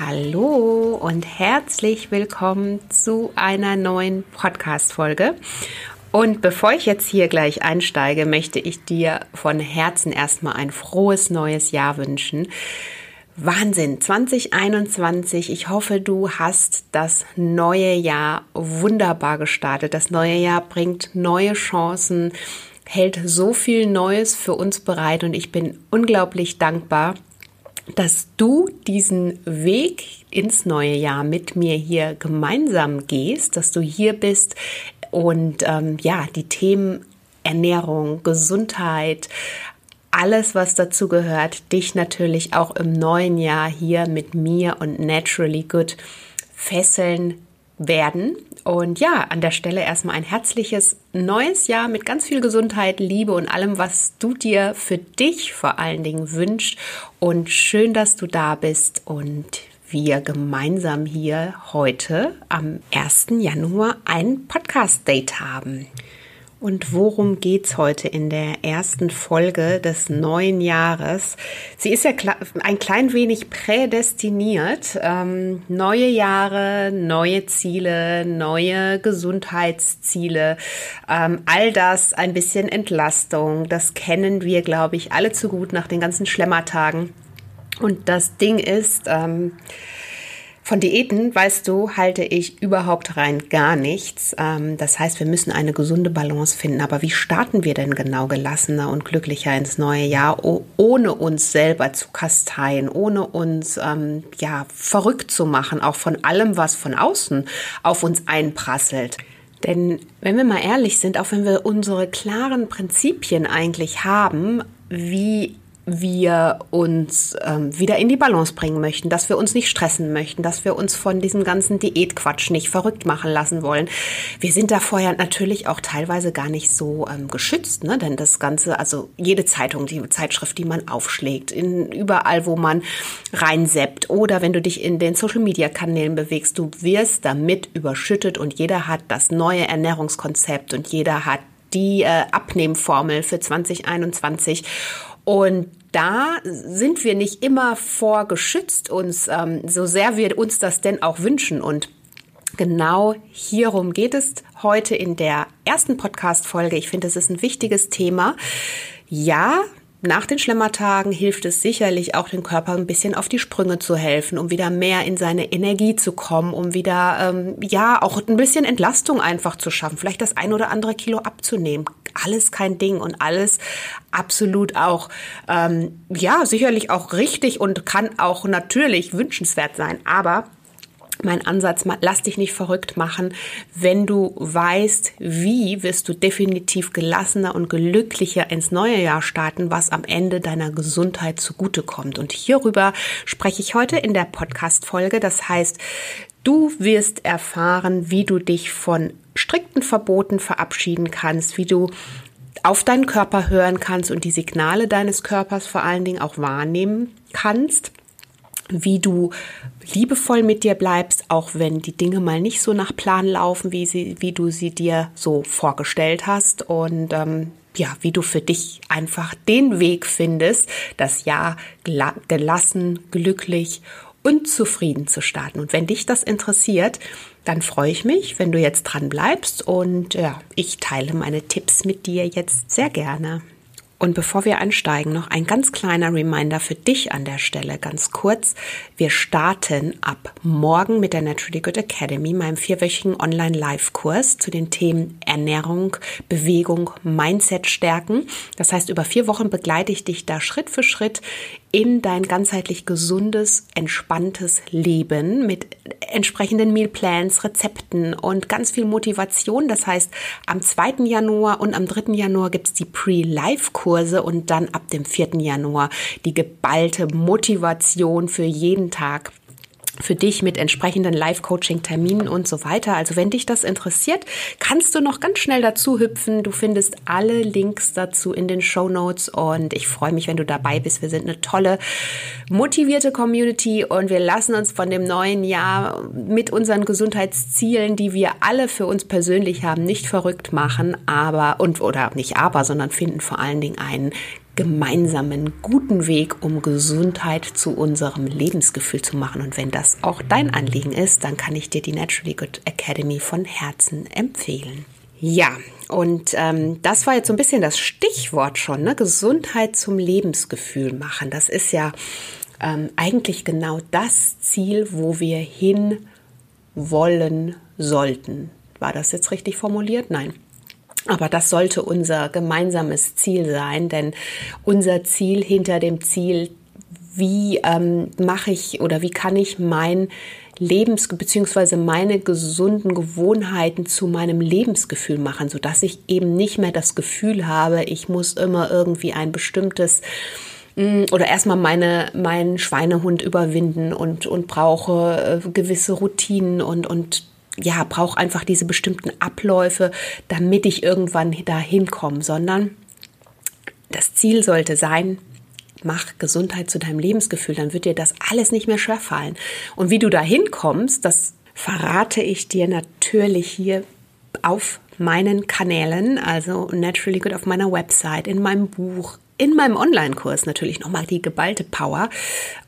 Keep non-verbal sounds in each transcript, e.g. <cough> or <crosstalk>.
Hallo und herzlich willkommen zu einer neuen Podcast-Folge. Und bevor ich jetzt hier gleich einsteige, möchte ich dir von Herzen erstmal ein frohes neues Jahr wünschen. Wahnsinn, 2021. Ich hoffe, du hast das neue Jahr wunderbar gestartet. Das neue Jahr bringt neue Chancen, hält so viel Neues für uns bereit und ich bin unglaublich dankbar, dass du diesen Weg ins neue Jahr mit mir hier gemeinsam gehst, dass du hier bist und ähm, ja, die Themen Ernährung, Gesundheit, alles, was dazu gehört, dich natürlich auch im neuen Jahr hier mit mir und Naturally Good fesseln werden. Und ja, an der Stelle erstmal ein herzliches neues Jahr mit ganz viel Gesundheit, Liebe und allem, was du dir für dich vor allen Dingen wünscht. Und schön, dass du da bist und wir gemeinsam hier heute am 1. Januar ein Podcast-Date haben. Und worum geht's heute in der ersten Folge des neuen Jahres? Sie ist ja ein klein wenig prädestiniert. Ähm, neue Jahre, neue Ziele, neue Gesundheitsziele, ähm, all das ein bisschen Entlastung. Das kennen wir, glaube ich, alle zu gut nach den ganzen Schlemmertagen. Und das Ding ist, ähm, von Diäten, weißt du, halte ich überhaupt rein gar nichts. Ähm, das heißt, wir müssen eine gesunde Balance finden. Aber wie starten wir denn genau gelassener und glücklicher ins neue Jahr, ohne uns selber zu kasteien, ohne uns ähm, ja verrückt zu machen, auch von allem, was von außen auf uns einprasselt? Denn wenn wir mal ehrlich sind, auch wenn wir unsere klaren Prinzipien eigentlich haben, wie wir uns ähm, wieder in die Balance bringen möchten, dass wir uns nicht stressen möchten, dass wir uns von diesem ganzen Diätquatsch nicht verrückt machen lassen wollen. Wir sind da vorher natürlich auch teilweise gar nicht so ähm, geschützt, ne? denn das Ganze, also jede Zeitung, die Zeitschrift, die man aufschlägt, in, überall, wo man reinseppt oder wenn du dich in den Social-Media-Kanälen bewegst, du wirst damit überschüttet und jeder hat das neue Ernährungskonzept und jeder hat die äh, Abnehmformel für 2021 und da sind wir nicht immer vorgeschützt uns, ähm, so sehr wir uns das denn auch wünschen. Und genau hierum geht es heute in der ersten Podcast-Folge. Ich finde, es ist ein wichtiges Thema. Ja, nach den Schlemmertagen hilft es sicherlich auch dem Körper ein bisschen auf die Sprünge zu helfen, um wieder mehr in seine Energie zu kommen, um wieder ähm, ja auch ein bisschen Entlastung einfach zu schaffen, vielleicht das ein oder andere Kilo abzunehmen. Alles kein Ding und alles absolut auch ähm, ja sicherlich auch richtig und kann auch natürlich wünschenswert sein, aber mein Ansatz, lass dich nicht verrückt machen. Wenn du weißt, wie, wirst du definitiv gelassener und glücklicher ins neue Jahr starten, was am Ende deiner Gesundheit zugutekommt. Und hierüber spreche ich heute in der Podcast-Folge. Das heißt, du wirst erfahren, wie du dich von strikten Verboten verabschieden kannst, wie du auf deinen Körper hören kannst und die Signale deines Körpers vor allen Dingen auch wahrnehmen kannst wie du liebevoll mit dir bleibst, auch wenn die Dinge mal nicht so nach Plan laufen, wie, sie, wie du sie dir so vorgestellt hast. Und ähm, ja, wie du für dich einfach den Weg findest, das Jahr gelassen, glücklich und zufrieden zu starten. Und wenn dich das interessiert, dann freue ich mich, wenn du jetzt dran bleibst und ja, ich teile meine Tipps mit dir jetzt sehr gerne. Und bevor wir einsteigen, noch ein ganz kleiner Reminder für dich an der Stelle, ganz kurz. Wir starten ab morgen mit der Naturally Good Academy, meinem vierwöchigen Online-Live-Kurs zu den Themen Ernährung, Bewegung, Mindset stärken. Das heißt, über vier Wochen begleite ich dich da Schritt für Schritt in dein ganzheitlich gesundes, entspanntes Leben mit entsprechenden Mealplans, Rezepten und ganz viel Motivation. Das heißt, am 2. Januar und am 3. Januar gibt's die Pre-Live-Kurse und dann ab dem 4. Januar die geballte Motivation für jeden Tag für dich mit entsprechenden Live-Coaching-Terminen und so weiter. Also wenn dich das interessiert, kannst du noch ganz schnell dazu hüpfen. Du findest alle Links dazu in den Show Notes und ich freue mich, wenn du dabei bist. Wir sind eine tolle, motivierte Community und wir lassen uns von dem neuen Jahr mit unseren Gesundheitszielen, die wir alle für uns persönlich haben, nicht verrückt machen, aber und oder nicht aber, sondern finden vor allen Dingen einen gemeinsamen guten Weg, um Gesundheit zu unserem Lebensgefühl zu machen. Und wenn das auch dein Anliegen ist, dann kann ich dir die Naturally Good Academy von Herzen empfehlen. Ja, und ähm, das war jetzt so ein bisschen das Stichwort schon, ne? Gesundheit zum Lebensgefühl machen. Das ist ja ähm, eigentlich genau das Ziel, wo wir hin wollen sollten. War das jetzt richtig formuliert? Nein. Aber das sollte unser gemeinsames Ziel sein, denn unser Ziel hinter dem Ziel, wie ähm, mache ich oder wie kann ich mein Lebens- bzw. meine gesunden Gewohnheiten zu meinem Lebensgefühl machen, sodass ich eben nicht mehr das Gefühl habe, ich muss immer irgendwie ein bestimmtes mm, oder erstmal meine, meinen Schweinehund überwinden und, und brauche äh, gewisse Routinen und, und ja, brauche einfach diese bestimmten Abläufe, damit ich irgendwann dahin komme, sondern das Ziel sollte sein, mach Gesundheit zu deinem Lebensgefühl, dann wird dir das alles nicht mehr schwerfallen. Und wie du dahin kommst, das verrate ich dir natürlich hier auf meinen Kanälen, also Naturally Good auf meiner Website, in meinem Buch, in meinem Online-Kurs natürlich nochmal die geballte Power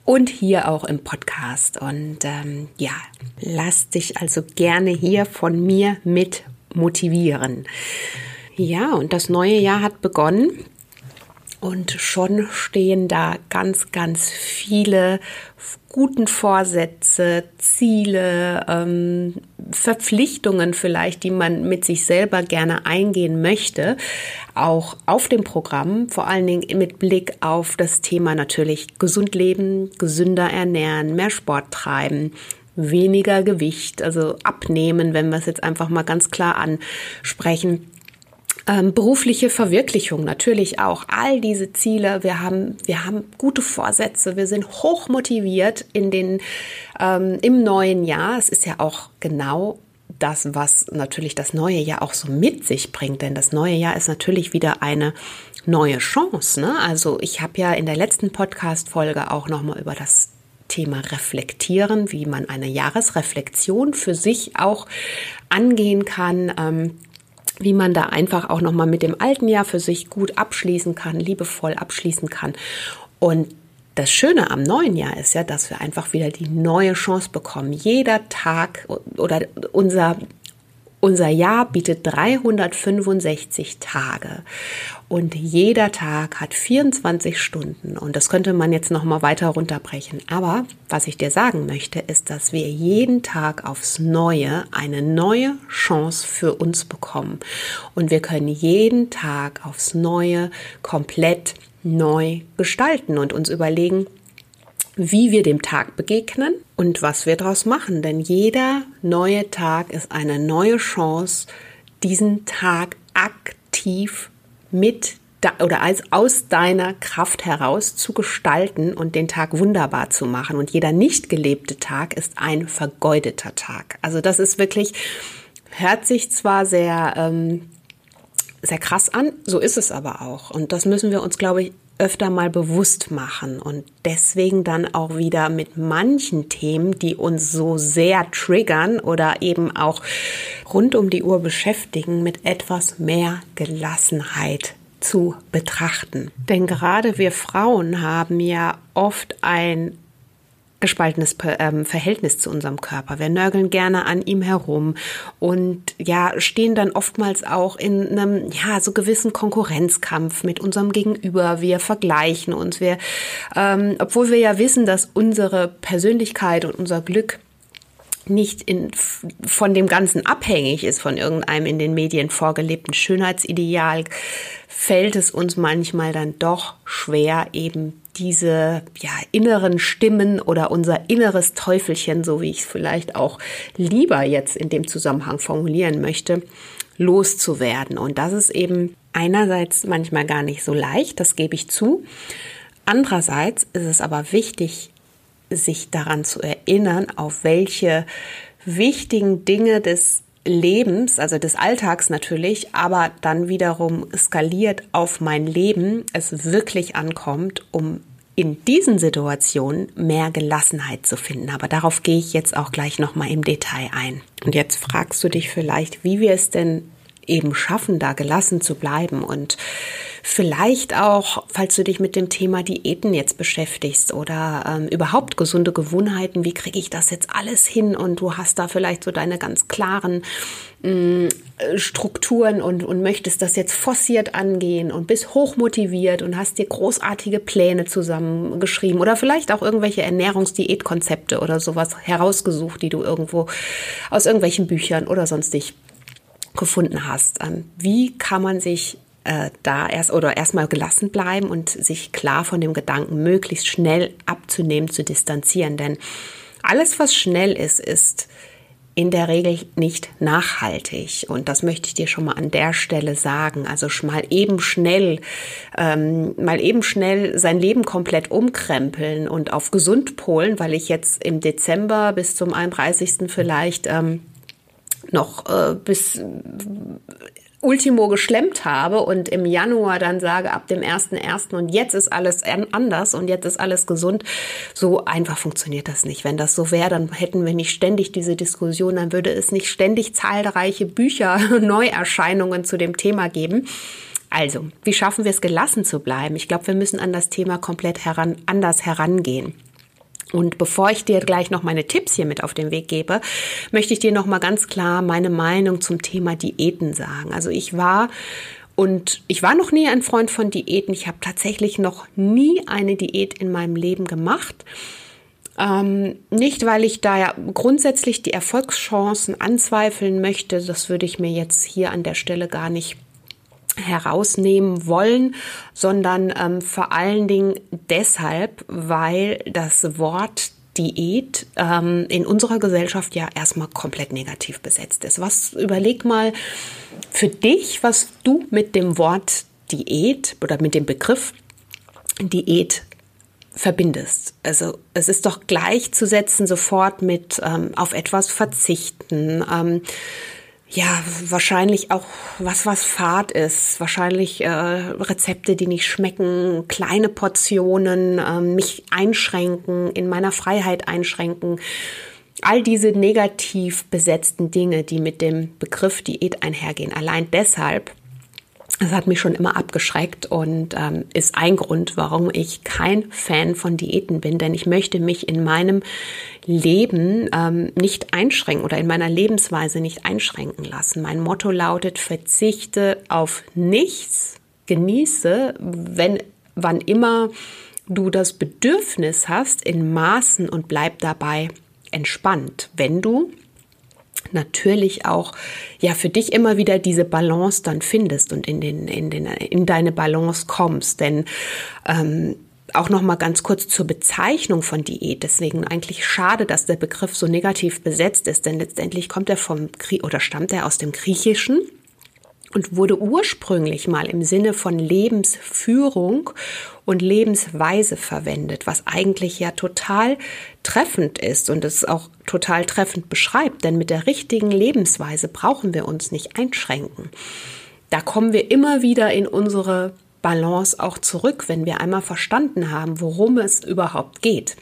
und hier auch im Podcast. Und ähm, ja, lass dich also gerne hier von mir mit motivieren. Ja, und das neue Jahr hat begonnen. Und schon stehen da ganz, ganz viele guten Vorsätze, Ziele, ähm, Verpflichtungen vielleicht, die man mit sich selber gerne eingehen möchte, auch auf dem Programm, vor allen Dingen mit Blick auf das Thema natürlich gesund leben, gesünder ernähren, mehr Sport treiben, weniger Gewicht, also abnehmen, wenn wir es jetzt einfach mal ganz klar ansprechen ähm, berufliche Verwirklichung natürlich auch. All diese Ziele. Wir haben, wir haben gute Vorsätze. Wir sind hoch motiviert in den, ähm, im neuen Jahr. Es ist ja auch genau das, was natürlich das neue Jahr auch so mit sich bringt. Denn das neue Jahr ist natürlich wieder eine neue Chance. Ne? Also ich habe ja in der letzten Podcast-Folge auch nochmal über das Thema Reflektieren, wie man eine Jahresreflexion für sich auch angehen kann. Ähm, wie man da einfach auch nochmal mit dem alten Jahr für sich gut abschließen kann, liebevoll abschließen kann. Und das Schöne am neuen Jahr ist ja, dass wir einfach wieder die neue Chance bekommen. Jeder Tag oder unser unser Jahr bietet 365 Tage. Und jeder Tag hat 24 Stunden. Und das könnte man jetzt noch mal weiter runterbrechen. Aber was ich dir sagen möchte, ist, dass wir jeden Tag aufs Neue eine neue Chance für uns bekommen. Und wir können jeden Tag aufs Neue komplett neu gestalten und uns überlegen, wie wir dem Tag begegnen und was wir daraus machen. Denn jeder neue Tag ist eine neue Chance, diesen Tag aktiv mit oder als aus deiner Kraft heraus zu gestalten und den Tag wunderbar zu machen. Und jeder nicht gelebte Tag ist ein vergeudeter Tag. Also das ist wirklich, hört sich zwar sehr, ähm, sehr krass an, so ist es aber auch. Und das müssen wir uns, glaube ich, öfter mal bewusst machen und deswegen dann auch wieder mit manchen Themen, die uns so sehr triggern oder eben auch rund um die Uhr beschäftigen, mit etwas mehr Gelassenheit zu betrachten. Denn gerade wir Frauen haben ja oft ein gespaltenes ähm, Verhältnis zu unserem Körper. Wir nörgeln gerne an ihm herum und ja, stehen dann oftmals auch in einem, ja, so gewissen Konkurrenzkampf mit unserem Gegenüber. Wir vergleichen uns. Wir, ähm, obwohl wir ja wissen, dass unsere Persönlichkeit und unser Glück nicht in, von dem Ganzen abhängig ist, von irgendeinem in den Medien vorgelebten Schönheitsideal, fällt es uns manchmal dann doch schwer, eben diese ja, inneren Stimmen oder unser inneres Teufelchen, so wie ich es vielleicht auch lieber jetzt in dem Zusammenhang formulieren möchte, loszuwerden. Und das ist eben einerseits manchmal gar nicht so leicht, das gebe ich zu. Andererseits ist es aber wichtig, sich daran zu erinnern, auf welche wichtigen Dinge des Lebens, also des Alltags natürlich, aber dann wiederum skaliert auf mein Leben, es wirklich ankommt, um in diesen Situationen mehr Gelassenheit zu finden. Aber darauf gehe ich jetzt auch gleich nochmal im Detail ein. Und jetzt fragst du dich vielleicht, wie wir es denn eben schaffen, da gelassen zu bleiben und vielleicht auch, falls du dich mit dem Thema Diäten jetzt beschäftigst oder ähm, überhaupt gesunde Gewohnheiten, wie kriege ich das jetzt alles hin und du hast da vielleicht so deine ganz klaren mm, Strukturen und, und möchtest das jetzt forciert angehen und bist hochmotiviert und hast dir großartige Pläne zusammengeschrieben oder vielleicht auch irgendwelche Ernährungsdiätkonzepte oder sowas herausgesucht, die du irgendwo aus irgendwelchen Büchern oder sonstig gefunden hast. Ähm, wie kann man sich äh, da erst oder erstmal gelassen bleiben und sich klar von dem Gedanken möglichst schnell abzunehmen, zu distanzieren? Denn alles, was schnell ist, ist in der Regel nicht nachhaltig. Und das möchte ich dir schon mal an der Stelle sagen. Also mal eben schnell, ähm, mal eben schnell sein Leben komplett umkrempeln und auf gesund polen, weil ich jetzt im Dezember bis zum 31. vielleicht ähm, noch äh, bis Ultimo geschlemmt habe und im Januar dann sage, ab dem 1.1. und jetzt ist alles anders und jetzt ist alles gesund. So einfach funktioniert das nicht. Wenn das so wäre, dann hätten wir nicht ständig diese Diskussion, dann würde es nicht ständig zahlreiche Bücher, <laughs> Neuerscheinungen zu dem Thema geben. Also, wie schaffen wir es, gelassen zu bleiben? Ich glaube, wir müssen an das Thema komplett heran, anders herangehen. Und bevor ich dir gleich noch meine Tipps hier mit auf den Weg gebe, möchte ich dir noch mal ganz klar meine Meinung zum Thema Diäten sagen. Also ich war und ich war noch nie ein Freund von Diäten. Ich habe tatsächlich noch nie eine Diät in meinem Leben gemacht. Ähm, nicht, weil ich da ja grundsätzlich die Erfolgschancen anzweifeln möchte. Das würde ich mir jetzt hier an der Stelle gar nicht herausnehmen wollen, sondern ähm, vor allen Dingen deshalb, weil das Wort Diät ähm, in unserer Gesellschaft ja erstmal komplett negativ besetzt ist. Was überleg mal für dich, was du mit dem Wort Diät oder mit dem Begriff Diät verbindest. Also es ist doch gleichzusetzen sofort mit ähm, auf etwas verzichten, ähm, ja, wahrscheinlich auch was, was Fahrt ist. Wahrscheinlich äh, Rezepte, die nicht schmecken, kleine Portionen, äh, mich einschränken, in meiner Freiheit einschränken. All diese negativ besetzten Dinge, die mit dem Begriff Diät einhergehen. Allein deshalb das hat mich schon immer abgeschreckt und ähm, ist ein Grund, warum ich kein Fan von Diäten bin, denn ich möchte mich in meinem Leben ähm, nicht einschränken oder in meiner Lebensweise nicht einschränken lassen. Mein Motto lautet, verzichte auf nichts, genieße, wenn, wann immer du das Bedürfnis hast, in Maßen und bleib dabei entspannt. Wenn du natürlich auch ja für dich immer wieder diese Balance dann findest und in den in den in deine Balance kommst, denn ähm, auch noch mal ganz kurz zur Bezeichnung von Diät. Deswegen eigentlich schade, dass der Begriff so negativ besetzt ist, denn letztendlich kommt er vom oder stammt er aus dem Griechischen und wurde ursprünglich mal im Sinne von Lebensführung und Lebensweise verwendet, was eigentlich ja total treffend ist und es auch total treffend beschreibt, denn mit der richtigen Lebensweise brauchen wir uns nicht einschränken. Da kommen wir immer wieder in unsere Balance auch zurück, wenn wir einmal verstanden haben, worum es überhaupt geht.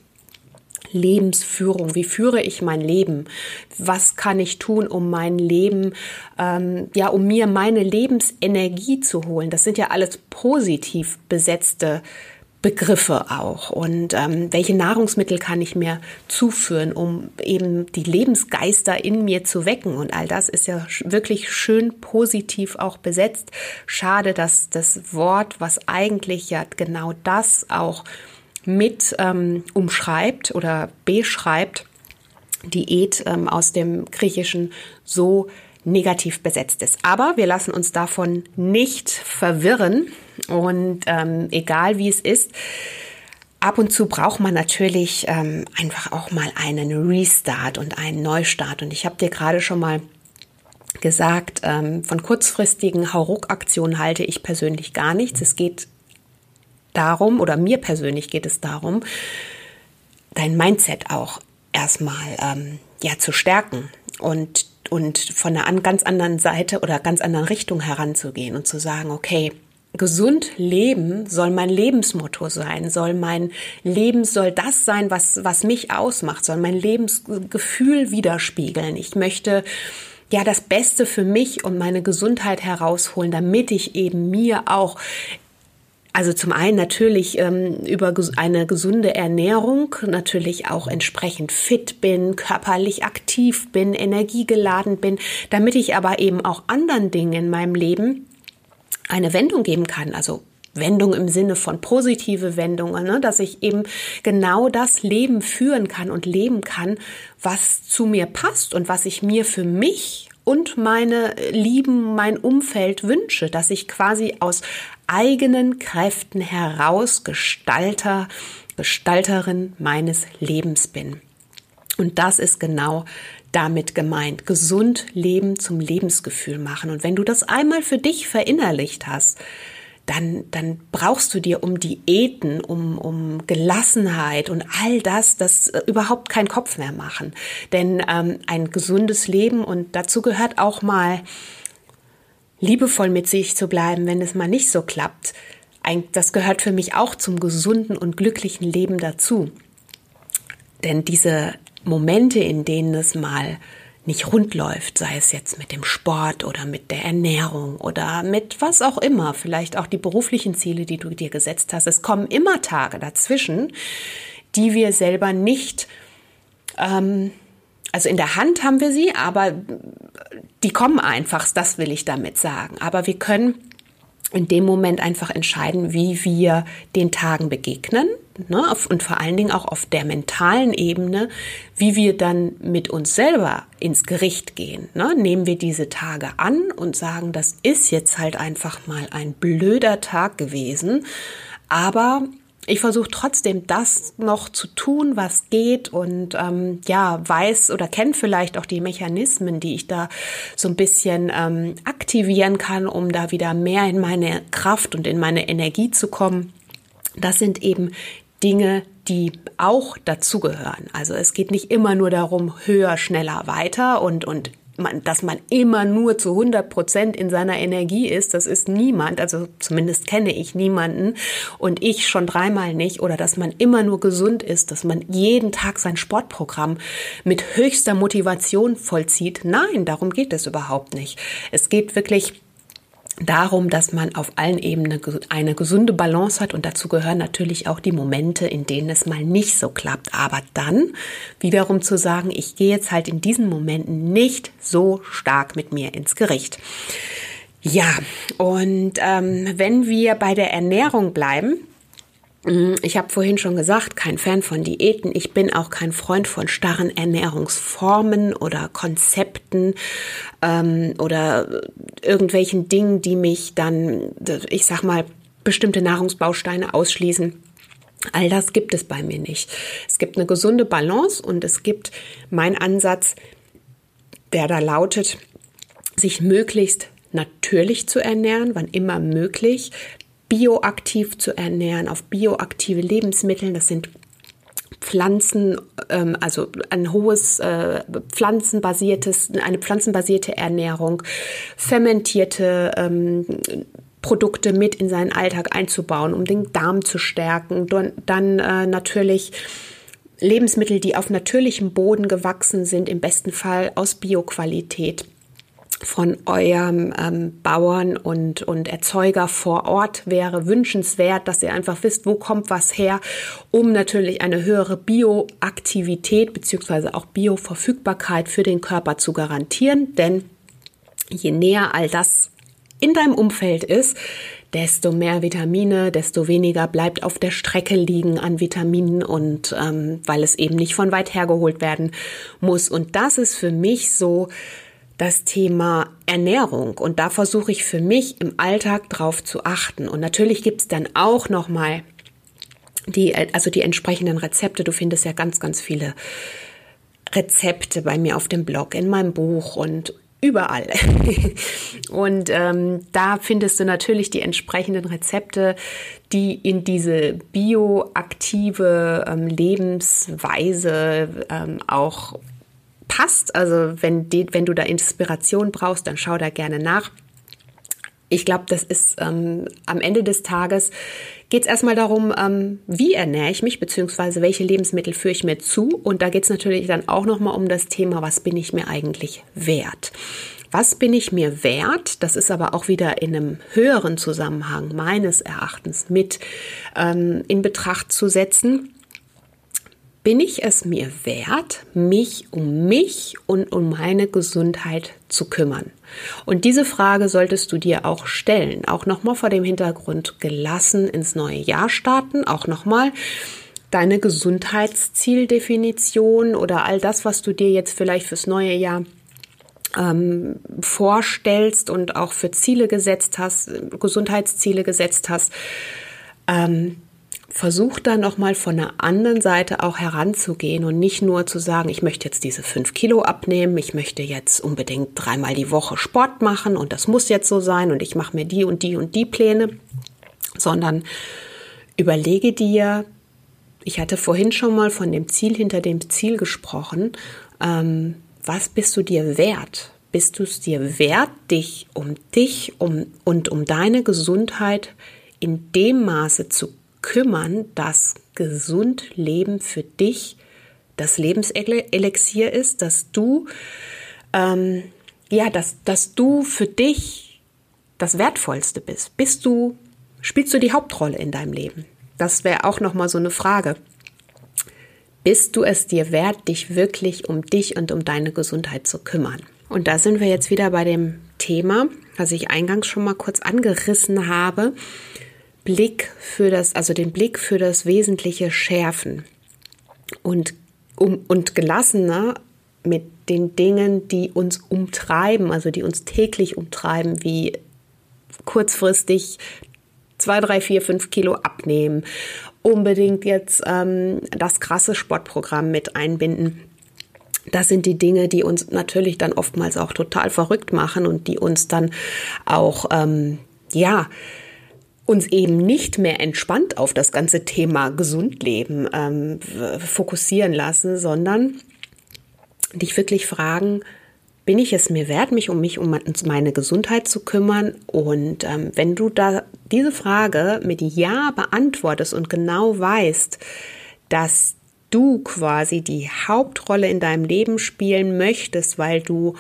Lebensführung. Wie führe ich mein Leben? Was kann ich tun, um mein Leben, ähm, ja, um mir meine Lebensenergie zu holen? Das sind ja alles positiv besetzte Begriffe auch und ähm, welche Nahrungsmittel kann ich mir zuführen, um eben die Lebensgeister in mir zu wecken und all das ist ja wirklich schön positiv auch besetzt. Schade, dass das Wort, was eigentlich ja genau das auch mit ähm, umschreibt oder beschreibt, Diät ähm, aus dem Griechischen so negativ besetzt ist. Aber wir lassen uns davon nicht verwirren und ähm, egal wie es ist, ab und zu braucht man natürlich ähm, einfach auch mal einen Restart und einen Neustart. Und ich habe dir gerade schon mal gesagt, ähm, von kurzfristigen Hauruck-Aktionen halte ich persönlich gar nichts. Es geht darum, oder mir persönlich geht es darum, dein Mindset auch erstmal ähm, ja zu stärken und und von einer ganz anderen Seite oder ganz anderen Richtung heranzugehen und zu sagen, okay, gesund leben soll mein Lebensmotto sein, soll mein Leben soll das sein, was was mich ausmacht, soll mein Lebensgefühl widerspiegeln. Ich möchte ja das Beste für mich und meine Gesundheit herausholen, damit ich eben mir auch also zum einen natürlich ähm, über eine gesunde Ernährung, natürlich auch entsprechend fit bin, körperlich aktiv bin, energiegeladen bin, damit ich aber eben auch anderen Dingen in meinem Leben eine Wendung geben kann. Also Wendung im Sinne von positive Wendungen, ne? dass ich eben genau das Leben führen kann und leben kann, was zu mir passt und was ich mir für mich und meine Lieben, mein Umfeld wünsche, dass ich quasi aus eigenen Kräften heraus Gestalter, Gestalterin meines Lebens bin. Und das ist genau damit gemeint. Gesund leben zum Lebensgefühl machen. Und wenn du das einmal für dich verinnerlicht hast, dann, dann brauchst du dir um Diäten, um, um Gelassenheit und all das, das äh, überhaupt keinen Kopf mehr machen. Denn ähm, ein gesundes Leben und dazu gehört auch mal liebevoll mit sich zu bleiben, wenn es mal nicht so klappt. Das gehört für mich auch zum gesunden und glücklichen Leben dazu. Denn diese Momente, in denen es mal nicht rund läuft, sei es jetzt mit dem Sport oder mit der Ernährung oder mit was auch immer, vielleicht auch die beruflichen Ziele, die du dir gesetzt hast. Es kommen immer Tage dazwischen, die wir selber nicht, ähm, also in der Hand haben wir sie, aber die kommen einfach, das will ich damit sagen. Aber wir können in dem Moment einfach entscheiden, wie wir den Tagen begegnen ne? und vor allen Dingen auch auf der mentalen Ebene, wie wir dann mit uns selber ins Gericht gehen. Ne? Nehmen wir diese Tage an und sagen, das ist jetzt halt einfach mal ein blöder Tag gewesen, aber ich versuche trotzdem das noch zu tun, was geht und ähm, ja, weiß oder kenne vielleicht auch die Mechanismen, die ich da so ein bisschen ähm, aktivieren kann, um da wieder mehr in meine Kraft und in meine Energie zu kommen. Das sind eben Dinge, die auch dazugehören. Also es geht nicht immer nur darum, höher, schneller, weiter und, und man, dass man immer nur zu 100 Prozent in seiner Energie ist, das ist niemand, also zumindest kenne ich niemanden und ich schon dreimal nicht, oder dass man immer nur gesund ist, dass man jeden Tag sein Sportprogramm mit höchster Motivation vollzieht. Nein, darum geht es überhaupt nicht. Es geht wirklich darum, dass man auf allen Ebenen eine gesunde Balance hat und dazu gehören natürlich auch die Momente, in denen es mal nicht so klappt. Aber dann wiederum zu sagen, ich gehe jetzt halt in diesen Momenten nicht so stark mit mir ins Gericht. Ja, und ähm, wenn wir bei der Ernährung bleiben, ich habe vorhin schon gesagt, kein Fan von Diäten. Ich bin auch kein Freund von starren Ernährungsformen oder Konzepten ähm, oder irgendwelchen Dingen, die mich dann, ich sag mal, bestimmte Nahrungsbausteine ausschließen. All das gibt es bei mir nicht. Es gibt eine gesunde Balance und es gibt mein Ansatz, der da lautet, sich möglichst natürlich zu ernähren, wann immer möglich, bioaktiv zu ernähren, auf bioaktive Lebensmittel. Das sind Pflanzen, ähm, also ein hohes äh, pflanzenbasiertes, eine pflanzenbasierte Ernährung, fermentierte ähm, Produkte mit in seinen Alltag einzubauen, um den Darm zu stärken. Dann äh, natürlich Lebensmittel, die auf natürlichem Boden gewachsen sind, im besten Fall aus Bioqualität von eurem ähm, Bauern und, und Erzeuger vor Ort wäre wünschenswert, dass ihr einfach wisst, wo kommt was her, um natürlich eine höhere Bioaktivität beziehungsweise auch Bioverfügbarkeit für den Körper zu garantieren. Denn je näher all das in deinem Umfeld ist, desto mehr Vitamine, desto weniger bleibt auf der Strecke liegen an Vitaminen und ähm, weil es eben nicht von weit her geholt werden muss. Und das ist für mich so das Thema Ernährung und da versuche ich für mich im Alltag drauf zu achten. Und natürlich gibt es dann auch noch mal die, also die entsprechenden Rezepte. Du findest ja ganz, ganz viele Rezepte bei mir auf dem Blog, in meinem Buch und überall. <laughs> und ähm, da findest du natürlich die entsprechenden Rezepte, die in diese bioaktive ähm, Lebensweise ähm, auch passt. Also wenn, die, wenn du da Inspiration brauchst, dann schau da gerne nach. Ich glaube, das ist ähm, am Ende des Tages geht es erstmal darum, ähm, wie ernähre ich mich, beziehungsweise welche Lebensmittel führe ich mir zu. Und da geht es natürlich dann auch nochmal um das Thema, was bin ich mir eigentlich wert? Was bin ich mir wert? Das ist aber auch wieder in einem höheren Zusammenhang meines Erachtens mit ähm, in Betracht zu setzen. Bin ich es mir wert, mich um mich und um meine Gesundheit zu kümmern? Und diese Frage solltest du dir auch stellen. Auch nochmal vor dem Hintergrund gelassen ins neue Jahr starten. Auch nochmal deine Gesundheitszieldefinition oder all das, was du dir jetzt vielleicht fürs neue Jahr ähm, vorstellst und auch für Ziele gesetzt hast, Gesundheitsziele gesetzt hast. Ähm, versuch da nochmal von der anderen Seite auch heranzugehen und nicht nur zu sagen, ich möchte jetzt diese fünf Kilo abnehmen, ich möchte jetzt unbedingt dreimal die Woche Sport machen und das muss jetzt so sein und ich mache mir die und die und die Pläne, sondern überlege dir, ich hatte vorhin schon mal von dem Ziel hinter dem Ziel gesprochen, ähm, was bist du dir wert? Bist du es dir wert, dich um dich um, und um deine Gesundheit in dem Maße zu kümmern, dass gesund Leben für dich das Lebenselixier ist, dass du, ähm, ja, dass, dass du für dich das Wertvollste bist. Bist du, spielst du die Hauptrolle in deinem Leben? Das wäre auch nochmal so eine Frage. Bist du es dir wert, dich wirklich um dich und um deine Gesundheit zu kümmern? Und da sind wir jetzt wieder bei dem Thema, was ich eingangs schon mal kurz angerissen habe. Blick für das, also den Blick für das Wesentliche schärfen und, um, und gelassener mit den Dingen, die uns umtreiben, also die uns täglich umtreiben, wie kurzfristig zwei, drei, vier, fünf Kilo abnehmen, unbedingt jetzt ähm, das krasse Sportprogramm mit einbinden. Das sind die Dinge, die uns natürlich dann oftmals auch total verrückt machen und die uns dann auch, ähm, ja, uns eben nicht mehr entspannt auf das ganze Thema Gesundleben ähm, fokussieren lassen, sondern dich wirklich fragen, bin ich es mir wert, mich um mich, um meine Gesundheit zu kümmern? Und ähm, wenn du da diese Frage mit Ja beantwortest und genau weißt, dass du quasi die Hauptrolle in deinem Leben spielen möchtest, weil du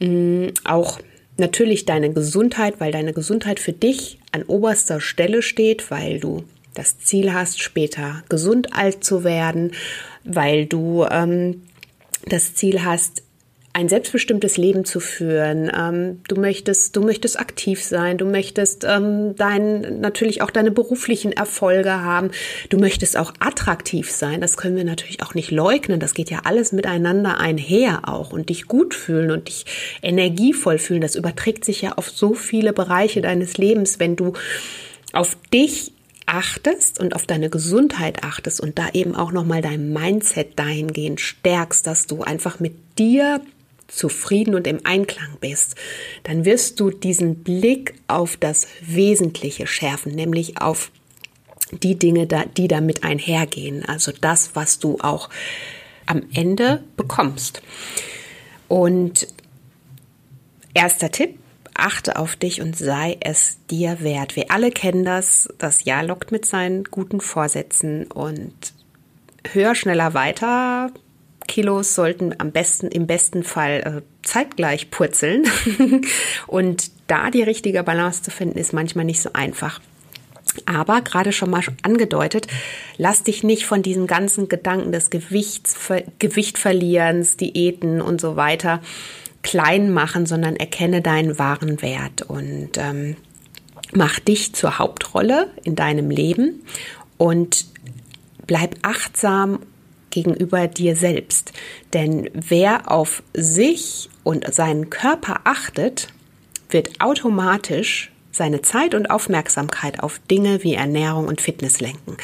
mh, mm, auch natürlich deine Gesundheit, weil deine Gesundheit für dich an oberster Stelle steht, weil du das Ziel hast, später gesund alt zu werden, weil du ähm, das Ziel hast, ein selbstbestimmtes Leben zu führen. Ähm, du möchtest, du möchtest aktiv sein. Du möchtest ähm, dein, natürlich auch deine beruflichen Erfolge haben. Du möchtest auch attraktiv sein. Das können wir natürlich auch nicht leugnen. Das geht ja alles miteinander einher auch und dich gut fühlen und dich energievoll fühlen. Das überträgt sich ja auf so viele Bereiche deines Lebens, wenn du auf dich achtest und auf deine Gesundheit achtest und da eben auch noch mal dein Mindset dahingehend stärkst, dass du einfach mit dir zufrieden und im Einklang bist, dann wirst du diesen Blick auf das Wesentliche schärfen, nämlich auf die Dinge, die damit einhergehen, also das, was du auch am Ende bekommst. Und erster Tipp, achte auf dich und sei es dir wert. Wir alle kennen das, das Jahr lockt mit seinen guten Vorsätzen und höher, schneller, weiter Kilos sollten am besten, im besten Fall äh, zeitgleich purzeln. <laughs> und da die richtige Balance zu finden, ist manchmal nicht so einfach. Aber gerade schon mal angedeutet, lass dich nicht von diesen ganzen Gedanken des Gewichts, Gewichtverlierens, Diäten und so weiter klein machen, sondern erkenne deinen wahren Wert. Und ähm, Mach dich zur Hauptrolle in deinem Leben und bleib achtsam gegenüber dir selbst. Denn wer auf sich und seinen Körper achtet, wird automatisch seine Zeit und Aufmerksamkeit auf Dinge wie Ernährung und Fitness lenken.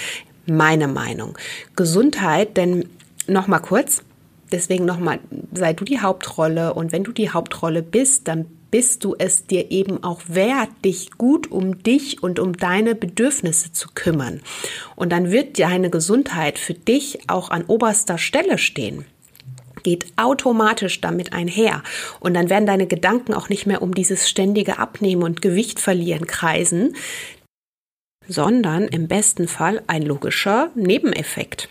Meine Meinung. Gesundheit, denn nochmal kurz, deswegen nochmal, sei du die Hauptrolle und wenn du die Hauptrolle bist, dann bist du es dir eben auch wert, dich gut um dich und um deine Bedürfnisse zu kümmern. Und dann wird deine Gesundheit für dich auch an oberster Stelle stehen geht automatisch damit einher. Und dann werden deine Gedanken auch nicht mehr um dieses ständige Abnehmen und Gewicht verlieren kreisen, sondern im besten Fall ein logischer Nebeneffekt.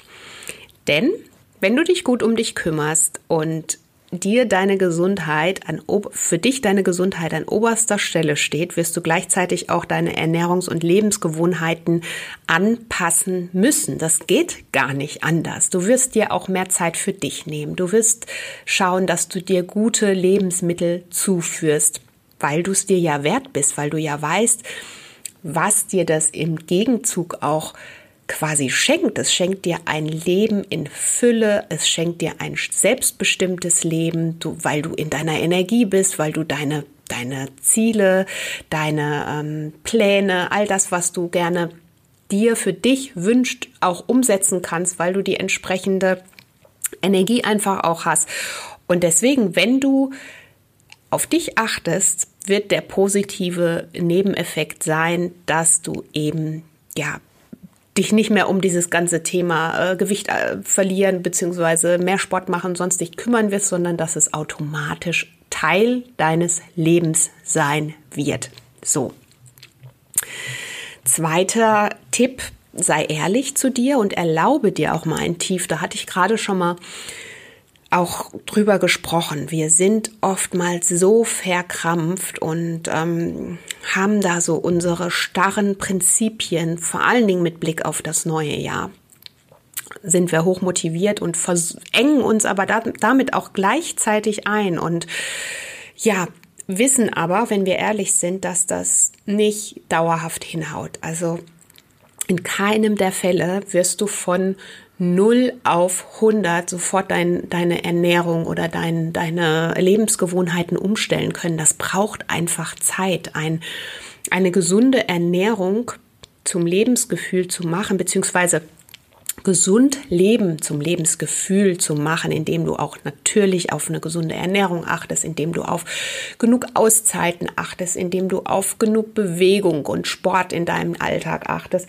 Denn wenn du dich gut um dich kümmerst und dir deine Gesundheit an, für dich deine Gesundheit an oberster Stelle steht, wirst du gleichzeitig auch deine Ernährungs- und Lebensgewohnheiten anpassen müssen. Das geht gar nicht anders. Du wirst dir auch mehr Zeit für dich nehmen. Du wirst schauen, dass du dir gute Lebensmittel zuführst, weil du es dir ja wert bist, weil du ja weißt, was dir das im Gegenzug auch quasi schenkt. Es schenkt dir ein Leben in Fülle, es schenkt dir ein selbstbestimmtes Leben, du, weil du in deiner Energie bist, weil du deine, deine Ziele, deine ähm, Pläne, all das, was du gerne dir für dich wünscht, auch umsetzen kannst, weil du die entsprechende Energie einfach auch hast. Und deswegen, wenn du auf dich achtest, wird der positive Nebeneffekt sein, dass du eben ja dich nicht mehr um dieses ganze Thema äh, Gewicht äh, verlieren beziehungsweise mehr Sport machen, sonst dich kümmern wirst, sondern dass es automatisch Teil deines Lebens sein wird. So. Zweiter Tipp, sei ehrlich zu dir und erlaube dir auch mal ein Tief. Da hatte ich gerade schon mal auch drüber gesprochen. Wir sind oftmals so verkrampft und ähm, haben da so unsere starren Prinzipien, vor allen Dingen mit Blick auf das neue Jahr. Sind wir hoch motiviert und engen uns aber da, damit auch gleichzeitig ein und ja, wissen aber, wenn wir ehrlich sind, dass das nicht dauerhaft hinhaut. Also in keinem der Fälle wirst du von 0 auf 100 sofort dein, deine Ernährung oder dein, deine Lebensgewohnheiten umstellen können. Das braucht einfach Zeit. Ein, eine gesunde Ernährung zum Lebensgefühl zu machen, beziehungsweise gesund Leben zum Lebensgefühl zu machen, indem du auch natürlich auf eine gesunde Ernährung achtest, indem du auf genug Auszeiten achtest, indem du auf genug Bewegung und Sport in deinem Alltag achtest.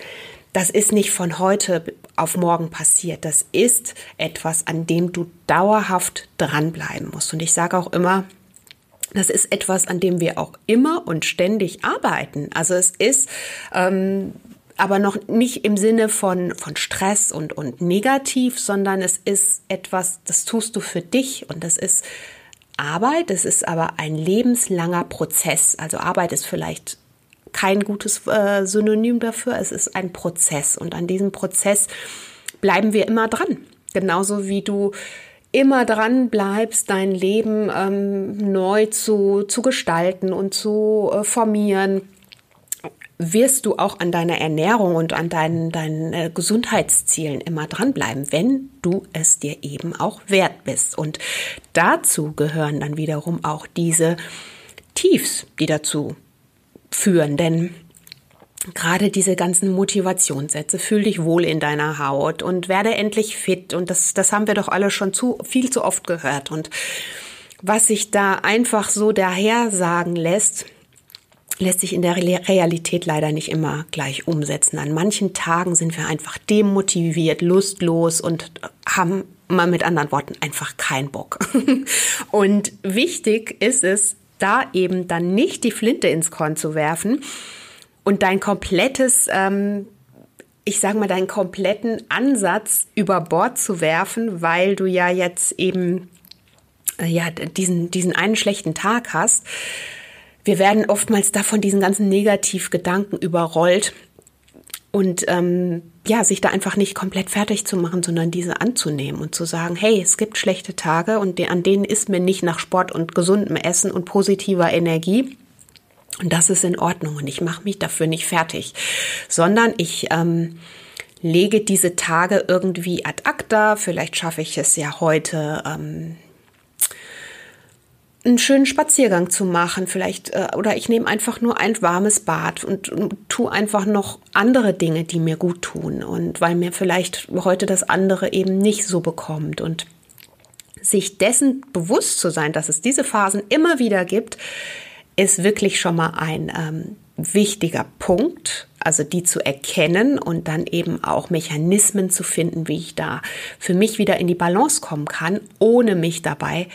Das ist nicht von heute auf morgen passiert. Das ist etwas, an dem du dauerhaft dranbleiben musst. Und ich sage auch immer, das ist etwas, an dem wir auch immer und ständig arbeiten. Also es ist ähm, aber noch nicht im Sinne von, von Stress und, und negativ, sondern es ist etwas, das tust du für dich und das ist Arbeit. Es ist aber ein lebenslanger Prozess. Also Arbeit ist vielleicht kein gutes äh, Synonym dafür. Es ist ein Prozess und an diesem Prozess bleiben wir immer dran. Genauso wie du immer dran bleibst, dein Leben ähm, neu zu, zu gestalten und zu äh, formieren, wirst du auch an deiner Ernährung und an deinen, deinen äh, Gesundheitszielen immer dranbleiben, wenn du es dir eben auch wert bist. Und dazu gehören dann wiederum auch diese Tiefs, die dazu führen. Denn gerade diese ganzen Motivationssätze, fühl dich wohl in deiner Haut und werde endlich fit. Und das, das haben wir doch alle schon zu, viel zu oft gehört. Und was sich da einfach so daher sagen lässt, lässt sich in der Realität leider nicht immer gleich umsetzen. An manchen Tagen sind wir einfach demotiviert, lustlos und haben mal mit anderen Worten einfach keinen Bock. <laughs> und wichtig ist es, da eben dann nicht die Flinte ins Korn zu werfen und dein komplettes, ähm, ich sage mal, deinen kompletten Ansatz über Bord zu werfen, weil du ja jetzt eben äh, ja diesen diesen einen schlechten Tag hast. Wir werden oftmals davon diesen ganzen Negativgedanken überrollt und ähm, ja, sich da einfach nicht komplett fertig zu machen, sondern diese anzunehmen und zu sagen, hey, es gibt schlechte Tage und an denen ist mir nicht nach Sport und gesundem Essen und positiver Energie. Und das ist in Ordnung und ich mache mich dafür nicht fertig, sondern ich ähm, lege diese Tage irgendwie ad acta. Vielleicht schaffe ich es ja heute. Ähm, einen schönen Spaziergang zu machen, vielleicht äh, oder ich nehme einfach nur ein warmes Bad und, und tue einfach noch andere Dinge, die mir gut tun und weil mir vielleicht heute das andere eben nicht so bekommt. Und sich dessen bewusst zu sein, dass es diese Phasen immer wieder gibt, ist wirklich schon mal ein ähm, wichtiger Punkt, also die zu erkennen und dann eben auch Mechanismen zu finden, wie ich da für mich wieder in die Balance kommen kann, ohne mich dabei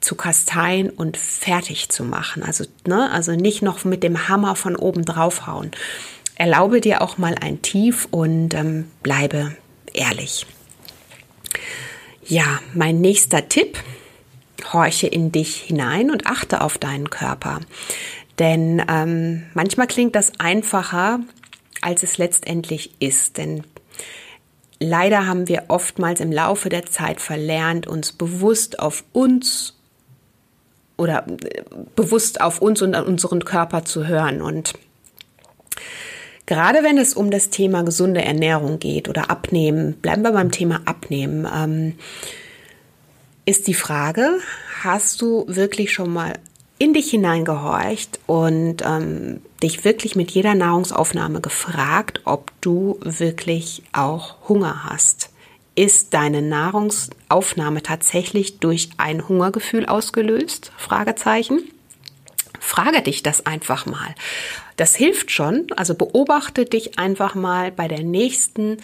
zu kasteien und fertig zu machen. Also, ne, also nicht noch mit dem Hammer von oben draufhauen. Erlaube dir auch mal ein Tief und ähm, bleibe ehrlich. Ja, mein nächster Tipp horche in dich hinein und achte auf deinen Körper. Denn ähm, manchmal klingt das einfacher, als es letztendlich ist. Denn leider haben wir oftmals im Laufe der Zeit verlernt, uns bewusst auf uns oder äh, bewusst auf uns und an unseren Körper zu hören. Und gerade wenn es um das Thema gesunde Ernährung geht oder Abnehmen, bleiben wir beim Thema Abnehmen. Ähm, ist die Frage, hast du wirklich schon mal in dich hineingehorcht und ähm, dich wirklich mit jeder Nahrungsaufnahme gefragt, ob du wirklich auch Hunger hast? Ist deine Nahrungsaufnahme tatsächlich durch ein Hungergefühl ausgelöst? Fragezeichen. Frage dich das einfach mal. Das hilft schon. Also beobachte dich einfach mal bei der nächsten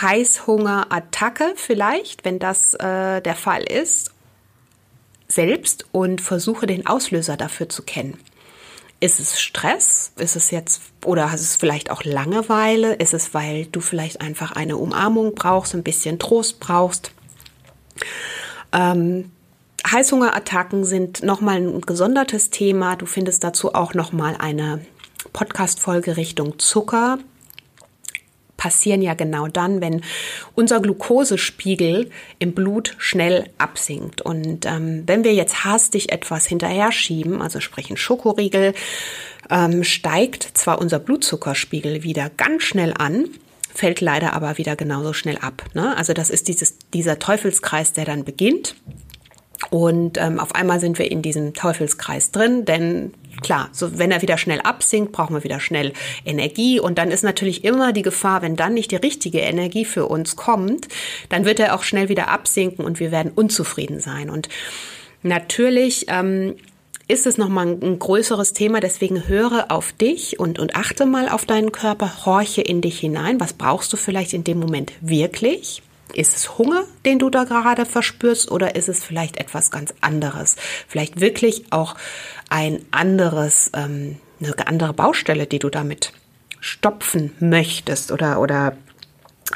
Heißhungerattacke vielleicht, wenn das äh, der Fall ist, selbst und versuche den Auslöser dafür zu kennen. Ist es Stress? Ist es jetzt, oder ist es vielleicht auch Langeweile? Ist es, weil du vielleicht einfach eine Umarmung brauchst, ein bisschen Trost brauchst? Ähm, Heißhungerattacken sind nochmal ein gesondertes Thema. Du findest dazu auch nochmal eine Podcast-Folge Richtung Zucker passieren ja genau dann, wenn unser Glukosespiegel im Blut schnell absinkt. Und ähm, wenn wir jetzt hastig etwas hinterher schieben, also sprechen Schokoriegel, ähm, steigt zwar unser Blutzuckerspiegel wieder ganz schnell an, fällt leider aber wieder genauso schnell ab. Ne? Also das ist dieses, dieser Teufelskreis, der dann beginnt. Und ähm, auf einmal sind wir in diesem Teufelskreis drin, denn klar, so wenn er wieder schnell absinkt, brauchen wir wieder schnell Energie. Und dann ist natürlich immer die Gefahr, wenn dann nicht die richtige Energie für uns kommt, dann wird er auch schnell wieder absinken und wir werden unzufrieden sein. Und natürlich ähm, ist es nochmal ein, größeres Thema. Deswegen höre auf dich und, und achte mal auf deinen Körper, horche in dich hinein. Was brauchst du vielleicht in dem Moment wirklich? Ist es Hunger, den du da gerade verspürst, oder ist es vielleicht etwas ganz anderes? Vielleicht wirklich auch ein anderes, ähm, eine andere Baustelle, die du damit stopfen möchtest oder, oder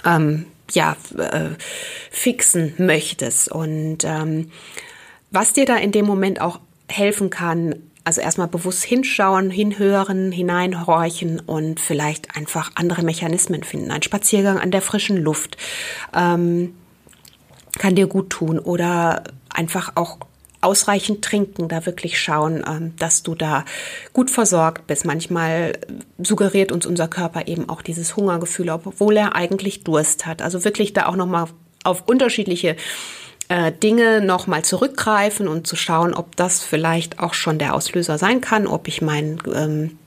ähm, ja, äh, fixen möchtest. Und ähm, was dir da in dem Moment auch helfen kann, also erstmal bewusst hinschauen, hinhören, hineinhorchen und vielleicht einfach andere Mechanismen finden. Ein Spaziergang an der frischen Luft ähm, kann dir gut tun oder einfach auch ausreichend trinken, da wirklich schauen, ähm, dass du da gut versorgt bist. Manchmal suggeriert uns unser Körper eben auch dieses Hungergefühl, obwohl er eigentlich Durst hat. Also wirklich da auch nochmal auf unterschiedliche äh, Dinge nochmal zurückgreifen und zu schauen, ob das vielleicht auch schon der Auslöser sein kann, ob ich mein, ähm,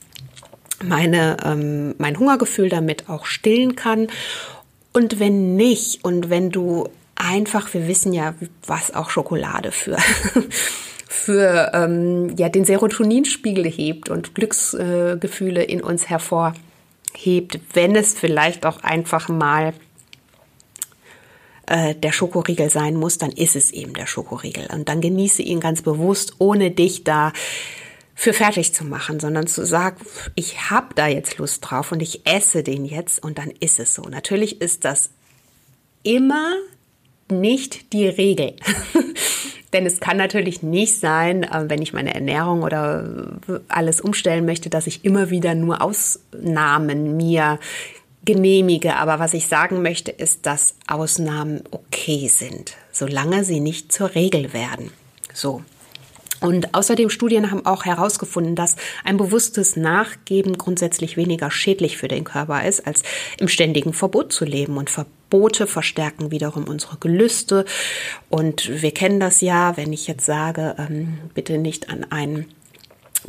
meine, ähm, mein Hungergefühl damit auch stillen kann. Und wenn nicht, und wenn du einfach, wir wissen ja, was auch Schokolade für <laughs> für ähm, ja den Serotoninspiegel hebt und Glücksgefühle äh, in uns hervorhebt, wenn es vielleicht auch einfach mal äh, der Schokoriegel sein muss, dann ist es eben der Schokoriegel. Und dann genieße ihn ganz bewusst, ohne dich da für fertig zu machen, sondern zu sagen, ich habe da jetzt Lust drauf und ich esse den jetzt und dann ist es so. Natürlich ist das immer nicht die Regel. <laughs> Denn es kann natürlich nicht sein, äh, wenn ich meine Ernährung oder alles umstellen möchte, dass ich immer wieder nur Ausnahmen mir genehmige. Aber was ich sagen möchte, ist, dass Ausnahmen okay sind, solange sie nicht zur Regel werden. So. Und außerdem Studien haben auch herausgefunden, dass ein bewusstes Nachgeben grundsätzlich weniger schädlich für den Körper ist, als im ständigen Verbot zu leben. Und Verbote verstärken wiederum unsere Gelüste. Und wir kennen das ja, wenn ich jetzt sage, ähm, bitte nicht an einen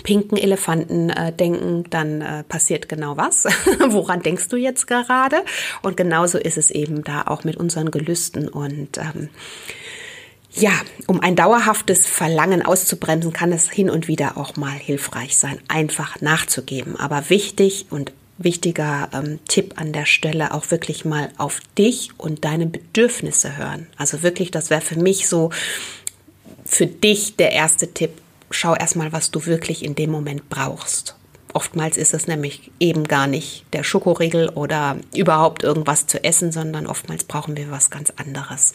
pinken Elefanten äh, denken, dann äh, passiert genau was. <laughs> Woran denkst du jetzt gerade? Und genauso ist es eben da auch mit unseren Gelüsten und ähm, ja, um ein dauerhaftes Verlangen auszubremsen, kann es hin und wieder auch mal hilfreich sein, einfach nachzugeben. Aber wichtig und wichtiger ähm, Tipp an der Stelle, auch wirklich mal auf dich und deine Bedürfnisse hören. Also wirklich, das wäre für mich so für dich der erste Tipp. Schau erstmal, was du wirklich in dem Moment brauchst. Oftmals ist es nämlich eben gar nicht der Schokoriegel oder überhaupt irgendwas zu essen, sondern oftmals brauchen wir was ganz anderes.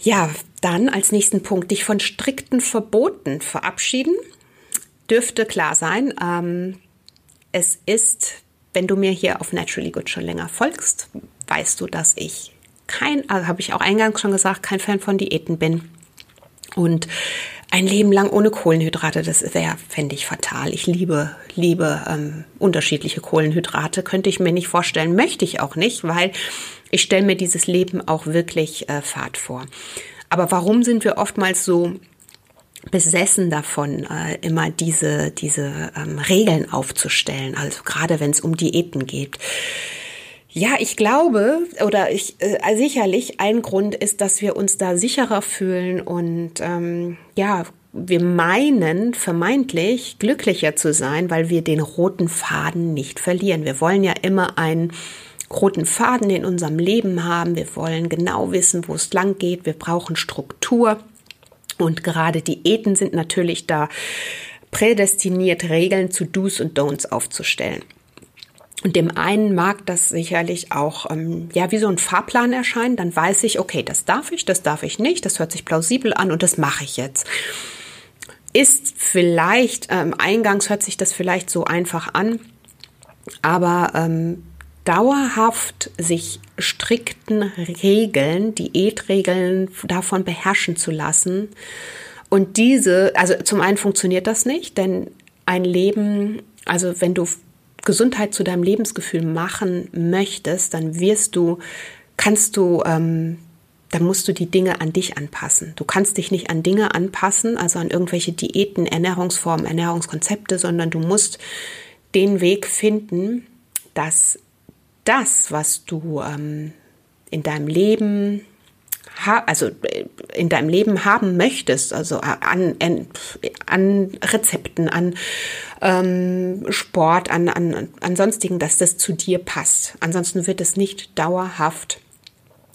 Ja, dann als nächsten Punkt, dich von strikten Verboten verabschieden. Dürfte klar sein. Ähm, es ist, wenn du mir hier auf Naturally Good schon länger folgst, weißt du, dass ich kein, also habe ich auch eingangs schon gesagt, kein Fan von Diäten bin. Und ein Leben lang ohne Kohlenhydrate, das wäre, fände ich fatal. Ich liebe, liebe ähm, unterschiedliche Kohlenhydrate, könnte ich mir nicht vorstellen, möchte ich auch nicht, weil ich stelle mir dieses Leben auch wirklich äh, fad vor. Aber warum sind wir oftmals so besessen davon, äh, immer diese, diese ähm, Regeln aufzustellen, also gerade wenn es um Diäten geht? Ja, ich glaube, oder ich, äh, sicherlich ein Grund ist, dass wir uns da sicherer fühlen und ähm, ja, wir meinen vermeintlich glücklicher zu sein, weil wir den roten Faden nicht verlieren. Wir wollen ja immer einen roten Faden in unserem Leben haben. Wir wollen genau wissen, wo es lang geht. Wir brauchen Struktur. Und gerade Diäten sind natürlich da prädestiniert, Regeln zu Do's und Don'ts aufzustellen. Und dem einen mag das sicherlich auch ähm, ja wie so ein Fahrplan erscheinen. Dann weiß ich, okay, das darf ich, das darf ich nicht, das hört sich plausibel an und das mache ich jetzt. Ist vielleicht ähm, eingangs hört sich das vielleicht so einfach an, aber ähm, dauerhaft sich strikten Regeln, Diätregeln davon beherrschen zu lassen. Und diese, also zum einen funktioniert das nicht, denn ein Leben, also wenn du Gesundheit zu deinem Lebensgefühl machen möchtest, dann wirst du, kannst du, ähm, dann musst du die Dinge an dich anpassen. Du kannst dich nicht an Dinge anpassen, also an irgendwelche Diäten, Ernährungsformen, Ernährungskonzepte, sondern du musst den Weg finden, dass das, was du ähm, in deinem Leben also äh, in deinem Leben haben möchtest, also an, an Rezepten, an ähm, Sport, an, an, an sonstigen, dass das zu dir passt. Ansonsten wird es nicht dauerhaft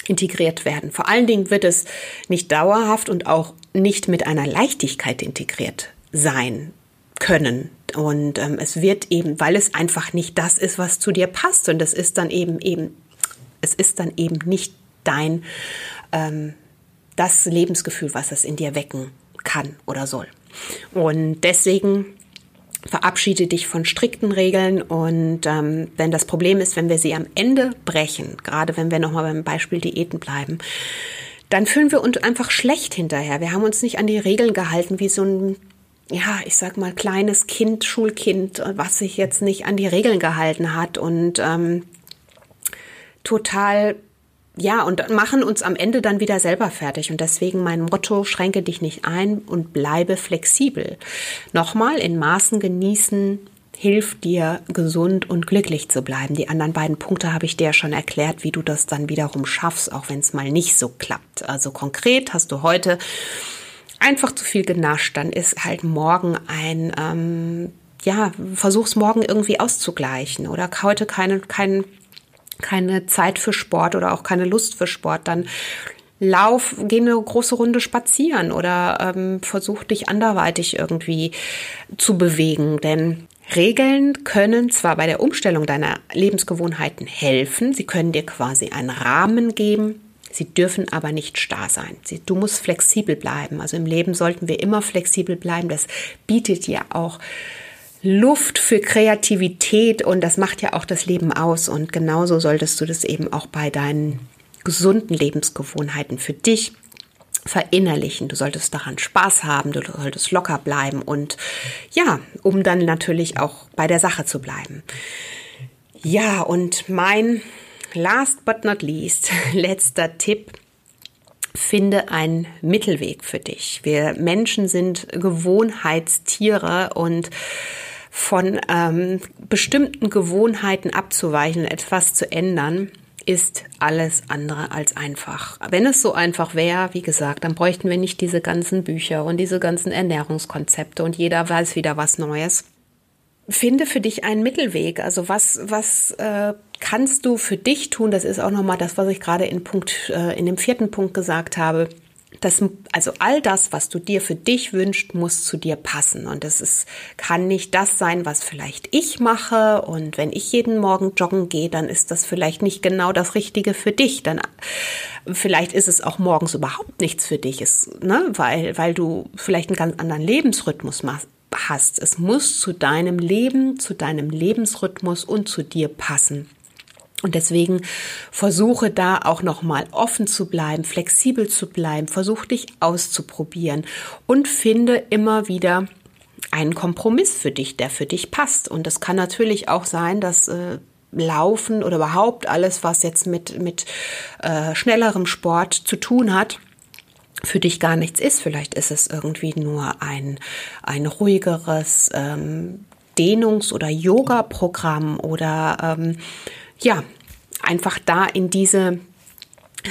integriert werden. Vor allen Dingen wird es nicht dauerhaft und auch nicht mit einer Leichtigkeit integriert sein können. Und ähm, es wird eben, weil es einfach nicht das ist, was zu dir passt. Und es ist dann eben eben, es ist dann eben nicht dein ähm, das Lebensgefühl, was es in dir wecken kann oder soll. Und deswegen verabschiede dich von strikten Regeln und ähm, wenn das Problem ist, wenn wir sie am Ende brechen, gerade wenn wir nochmal beim Beispiel Diäten bleiben, dann fühlen wir uns einfach schlecht hinterher. Wir haben uns nicht an die Regeln gehalten, wie so ein ja, ich sag mal, kleines Kind, Schulkind, was sich jetzt nicht an die Regeln gehalten hat und ähm, total, ja, und machen uns am Ende dann wieder selber fertig. Und deswegen mein Motto, schränke dich nicht ein und bleibe flexibel. Nochmal, in Maßen genießen hilft dir, gesund und glücklich zu bleiben. Die anderen beiden Punkte habe ich dir ja schon erklärt, wie du das dann wiederum schaffst, auch wenn es mal nicht so klappt. Also konkret hast du heute einfach zu viel genascht, dann ist halt morgen ein, ähm, ja, versuch's morgen irgendwie auszugleichen oder heute keine, kein, keine Zeit für Sport oder auch keine Lust für Sport, dann lauf, geh eine große Runde spazieren oder ähm, versuch dich anderweitig irgendwie zu bewegen, denn Regeln können zwar bei der Umstellung deiner Lebensgewohnheiten helfen, sie können dir quasi einen Rahmen geben, Sie dürfen aber nicht starr sein. Du musst flexibel bleiben. Also im Leben sollten wir immer flexibel bleiben. Das bietet ja auch Luft für Kreativität und das macht ja auch das Leben aus. Und genauso solltest du das eben auch bei deinen gesunden Lebensgewohnheiten für dich verinnerlichen. Du solltest daran Spaß haben, du solltest locker bleiben und ja, um dann natürlich auch bei der Sache zu bleiben. Ja, und mein last but not least, <laughs> letzter Tipp, finde einen Mittelweg für dich. Wir Menschen sind Gewohnheitstiere und von ähm, bestimmten Gewohnheiten abzuweichen, etwas zu ändern, ist alles andere als einfach. Wenn es so einfach wäre, wie gesagt, dann bräuchten wir nicht diese ganzen Bücher und diese ganzen Ernährungskonzepte und jeder weiß wieder was Neues. Finde für dich einen Mittelweg. Also was, was äh, kannst du für dich tun? Das ist auch nochmal das, was ich gerade in Punkt, äh, in dem vierten Punkt gesagt habe. Das, also all das, was du dir für dich wünschst, muss zu dir passen. Und es ist, kann nicht das sein, was vielleicht ich mache. Und wenn ich jeden Morgen joggen gehe, dann ist das vielleicht nicht genau das Richtige für dich. Dann vielleicht ist es auch morgens überhaupt nichts für dich, ist, ne? weil, weil du vielleicht einen ganz anderen Lebensrhythmus machst hast. Es muss zu deinem Leben, zu deinem Lebensrhythmus und zu dir passen. Und deswegen versuche da auch nochmal offen zu bleiben, flexibel zu bleiben, versuch dich auszuprobieren und finde immer wieder einen Kompromiss für dich, der für dich passt. Und es kann natürlich auch sein, dass äh, Laufen oder überhaupt alles, was jetzt mit, mit äh, schnellerem Sport zu tun hat, für dich gar nichts ist. Vielleicht ist es irgendwie nur ein, ein ruhigeres ähm, Dehnungs- oder Yoga-Programm oder ähm, ja, einfach da in diese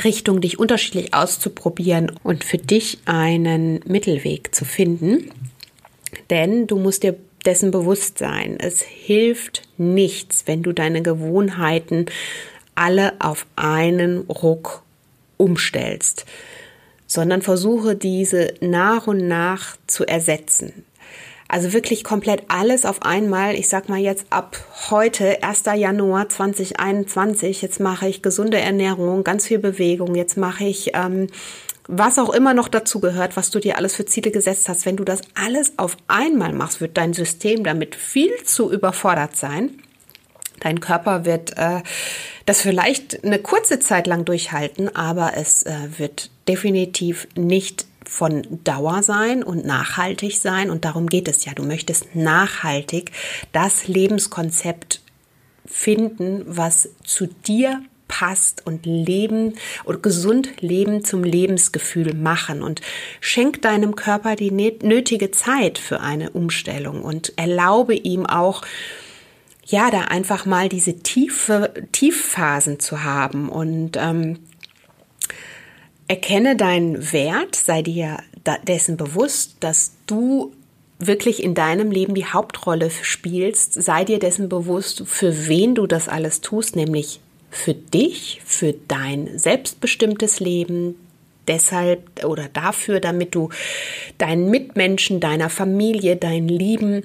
Richtung dich unterschiedlich auszuprobieren und für dich einen Mittelweg zu finden. Denn du musst dir dessen bewusst sein. Es hilft nichts, wenn du deine Gewohnheiten alle auf einen Ruck umstellst, sondern versuche diese nach und nach zu ersetzen. Also wirklich komplett alles auf einmal. Ich sag mal jetzt ab heute, 1. Januar 2021, jetzt mache ich gesunde Ernährung, ganz viel Bewegung, jetzt mache ich ähm, was auch immer noch dazu gehört, was du dir alles für Ziele gesetzt hast. Wenn du das alles auf einmal machst, wird dein System damit viel zu überfordert sein. Dein Körper wird äh, das vielleicht eine kurze Zeit lang durchhalten, aber es äh, wird definitiv nicht von Dauer sein und nachhaltig sein. Und darum geht es ja. Du möchtest nachhaltig das Lebenskonzept finden, was zu dir passt und Leben oder gesund Leben zum Lebensgefühl machen und schenk deinem Körper die nötige Zeit für eine Umstellung und erlaube ihm auch, ja, da einfach mal diese tiefe Tiefphasen zu haben und ähm, Erkenne deinen Wert, sei dir dessen bewusst, dass du wirklich in deinem Leben die Hauptrolle spielst. Sei dir dessen bewusst, für wen du das alles tust, nämlich für dich, für dein selbstbestimmtes Leben, deshalb oder dafür, damit du deinen Mitmenschen, deiner Familie, deinen Lieben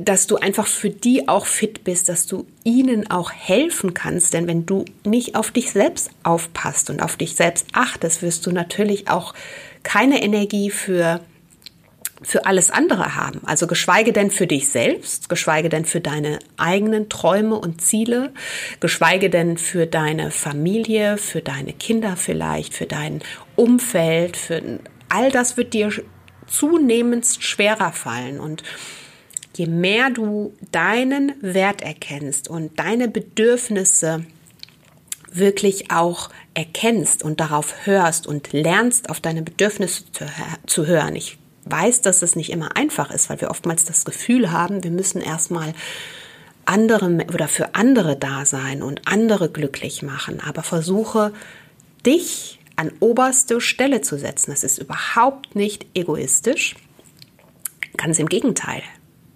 dass du einfach für die auch fit bist, dass du ihnen auch helfen kannst. Denn wenn du nicht auf dich selbst aufpasst und auf dich selbst achtest, wirst du natürlich auch keine Energie für für alles andere haben. Also geschweige denn für dich selbst, geschweige denn für deine eigenen Träume und Ziele, geschweige denn für deine Familie, für deine Kinder vielleicht, für dein Umfeld, für all das wird dir zunehmend schwerer fallen und je mehr du deinen Wert erkennst und deine Bedürfnisse wirklich auch erkennst und darauf hörst und lernst, auf deine Bedürfnisse zu, zu hören. Ich weiß, dass es nicht immer einfach ist, weil wir oftmals das Gefühl haben, wir müssen erstmal andere oder für andere da sein und andere glücklich machen. Aber versuche dich an oberste Stelle zu setzen. Das ist überhaupt nicht egoistisch. Ganz im Gegenteil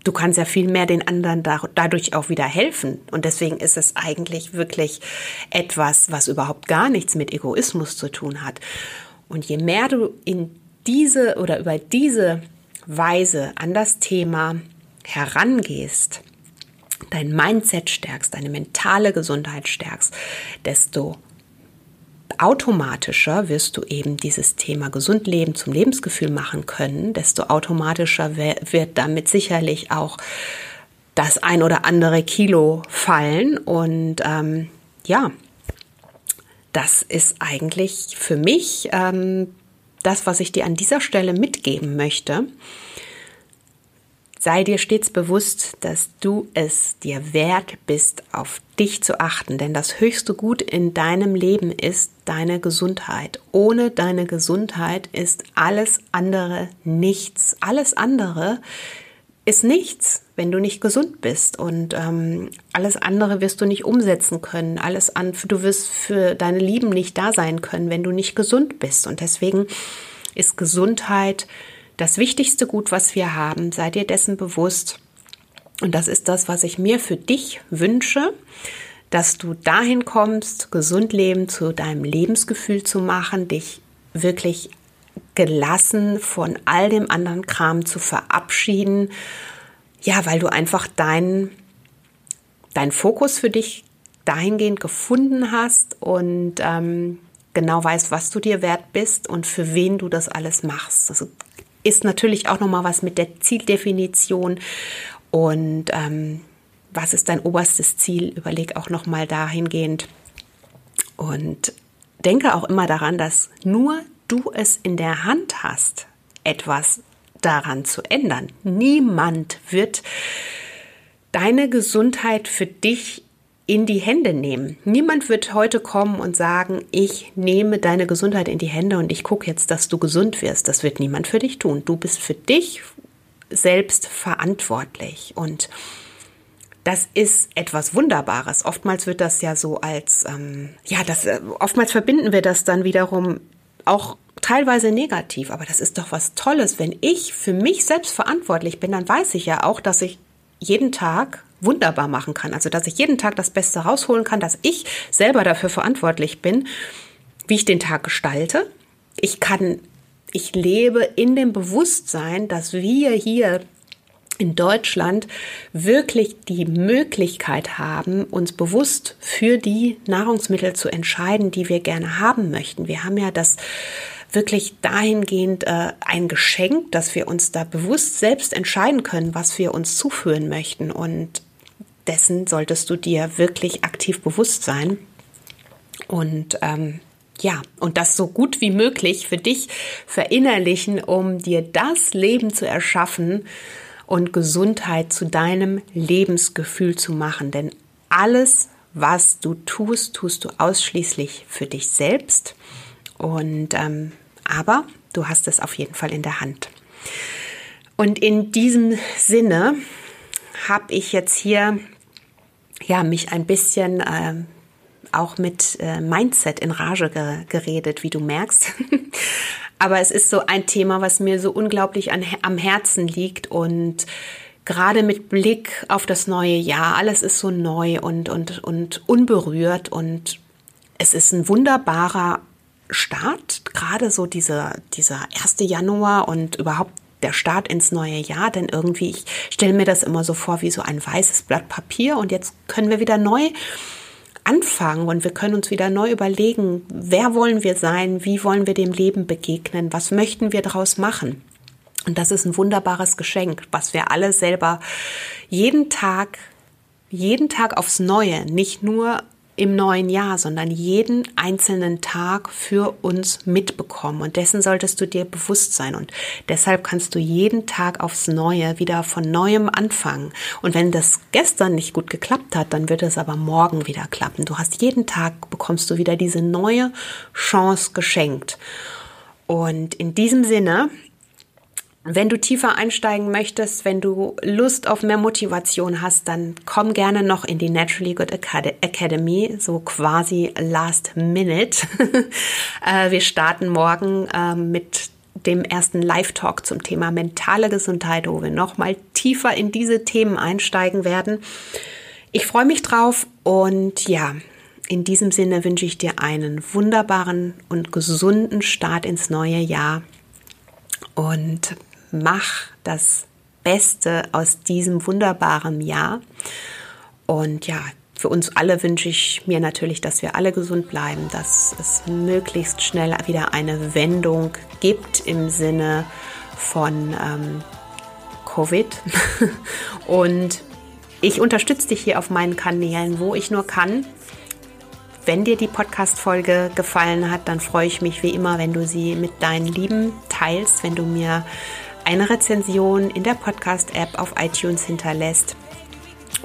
du kannst ja viel mehr den anderen dadurch auch wieder helfen. Und deswegen ist es eigentlich wirklich etwas, was überhaupt gar nichts mit Egoismus zu tun hat. Und je mehr du in diese oder über diese Weise an das Thema herangehst, dein Mindset stärkst, deine mentale Gesundheit stärkst, desto automatischer wirst du eben dieses Thema gesund leben zum Lebensgefühl machen können, desto automatischer wird damit sicherlich auch das ein oder andere Kilo fallen. Und ähm, ja, das ist eigentlich für mich ähm, das, was ich dir an dieser Stelle mitgeben möchte, sei dir stets bewusst, dass du es dir wert bist, auf dich zu achten, denn das höchste Gut in deinem Leben ist deine Gesundheit. Ohne deine Gesundheit ist alles andere nichts. Alles andere ist nichts, wenn du nicht gesund bist. Und ähm, alles andere wirst du nicht umsetzen können. Alles an, du wirst für deine Lieben nicht da sein können, wenn du nicht gesund bist. Und deswegen ist Gesundheit das wichtigste Gut, was wir haben. Sei dir dessen bewusst. Und das ist das, was ich mir für dich wünsche, dass du dahin kommst, gesund leben zu deinem Lebensgefühl zu machen, dich wirklich gelassen von all dem anderen Kram zu verabschieden. Ja, weil du einfach deinen dein Fokus für dich dahingehend gefunden hast und ähm, genau weißt, was du dir wert bist und für wen du das alles machst. Das ist natürlich auch nochmal was mit der Zieldefinition und ähm, was ist dein oberstes Ziel? Überleg auch nochmal dahingehend und denke auch immer daran, dass nur du es in der Hand hast, etwas daran zu ändern. Niemand wird deine Gesundheit für dich in die Hände nehmen. Niemand wird heute kommen und sagen, ich nehme deine Gesundheit in die Hände und ich gucke jetzt, dass du gesund wirst. Das wird niemand für dich tun. Du bist für dich selbst verantwortlich und das ist etwas Wunderbares. Oftmals wird das ja so als, ähm, ja, das, äh, oftmals verbinden wir das dann wiederum auch teilweise negativ, aber das ist doch was Tolles. Wenn ich für mich selbst verantwortlich bin, dann weiß ich ja auch, dass ich jeden Tag wunderbar machen kann. Also, dass ich jeden Tag das Beste rausholen kann, dass ich selber dafür verantwortlich bin, wie ich den Tag gestalte. Ich kann, ich lebe in dem Bewusstsein, dass wir hier in Deutschland wirklich die Möglichkeit haben, uns bewusst für die Nahrungsmittel zu entscheiden, die wir gerne haben möchten. Wir haben ja das wirklich dahingehend äh, ein Geschenk, dass wir uns da bewusst selbst entscheiden können, was wir uns zuführen möchten. Und dessen solltest du dir wirklich aktiv bewusst sein. Und ähm, ja, und das so gut wie möglich für dich verinnerlichen, um dir das Leben zu erschaffen, und Gesundheit zu deinem Lebensgefühl zu machen. Denn alles, was du tust, tust du ausschließlich für dich selbst. Und ähm, aber du hast es auf jeden Fall in der Hand. Und in diesem Sinne habe ich jetzt hier ja mich ein bisschen äh, auch mit äh, Mindset in Rage ge geredet, wie du merkst. <laughs> Aber es ist so ein Thema, was mir so unglaublich an, am Herzen liegt und gerade mit Blick auf das neue Jahr, alles ist so neu und, und, und unberührt und es ist ein wunderbarer Start, gerade so dieser, dieser 1. Januar und überhaupt der Start ins neue Jahr, denn irgendwie, ich stelle mir das immer so vor wie so ein weißes Blatt Papier und jetzt können wir wieder neu anfangen und wir können uns wieder neu überlegen, wer wollen wir sein, wie wollen wir dem Leben begegnen, was möchten wir daraus machen. Und das ist ein wunderbares Geschenk, was wir alle selber jeden Tag, jeden Tag aufs Neue, nicht nur im neuen Jahr, sondern jeden einzelnen Tag für uns mitbekommen. Und dessen solltest du dir bewusst sein. Und deshalb kannst du jeden Tag aufs Neue wieder von neuem anfangen. Und wenn das gestern nicht gut geklappt hat, dann wird es aber morgen wieder klappen. Du hast jeden Tag bekommst du wieder diese neue Chance geschenkt. Und in diesem Sinne wenn du tiefer einsteigen möchtest, wenn du Lust auf mehr Motivation hast, dann komm gerne noch in die Naturally Good Academy, so quasi last minute. <laughs> Äh, wir starten morgen ähm, mit dem ersten Live-Talk zum Thema mentale Gesundheit, wo wir nochmal tiefer in diese Themen einsteigen werden. Ich freue mich drauf und ja, in diesem Sinne wünsche ich dir einen wunderbaren und gesunden Start ins neue Jahr. Und mach das Beste aus diesem wunderbaren Jahr. Und ja, für uns alle wünsche ich mir natürlich, dass wir alle gesund bleiben, dass es möglichst schnell wieder eine Wendung gibt im Sinne von ähm, Covid. <laughs> Und ich unterstütze dich hier auf meinen Kanälen, wo ich nur kann. wenn dir die Podcast-Folge gefallen hat, dann freue ich mich wie immer, wenn du sie mit deinen Lieben teilst, wenn du mir eine Rezension in der Podcast-App auf iTunes hinterlässt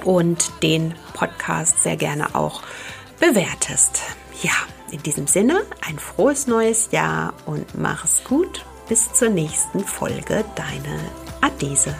und den Podcast sehr gerne auch bewertest. Ja, in diesem Sinne ein frohes neues Jahr und mach's gut. Bis zur nächsten Folge, deine Adese.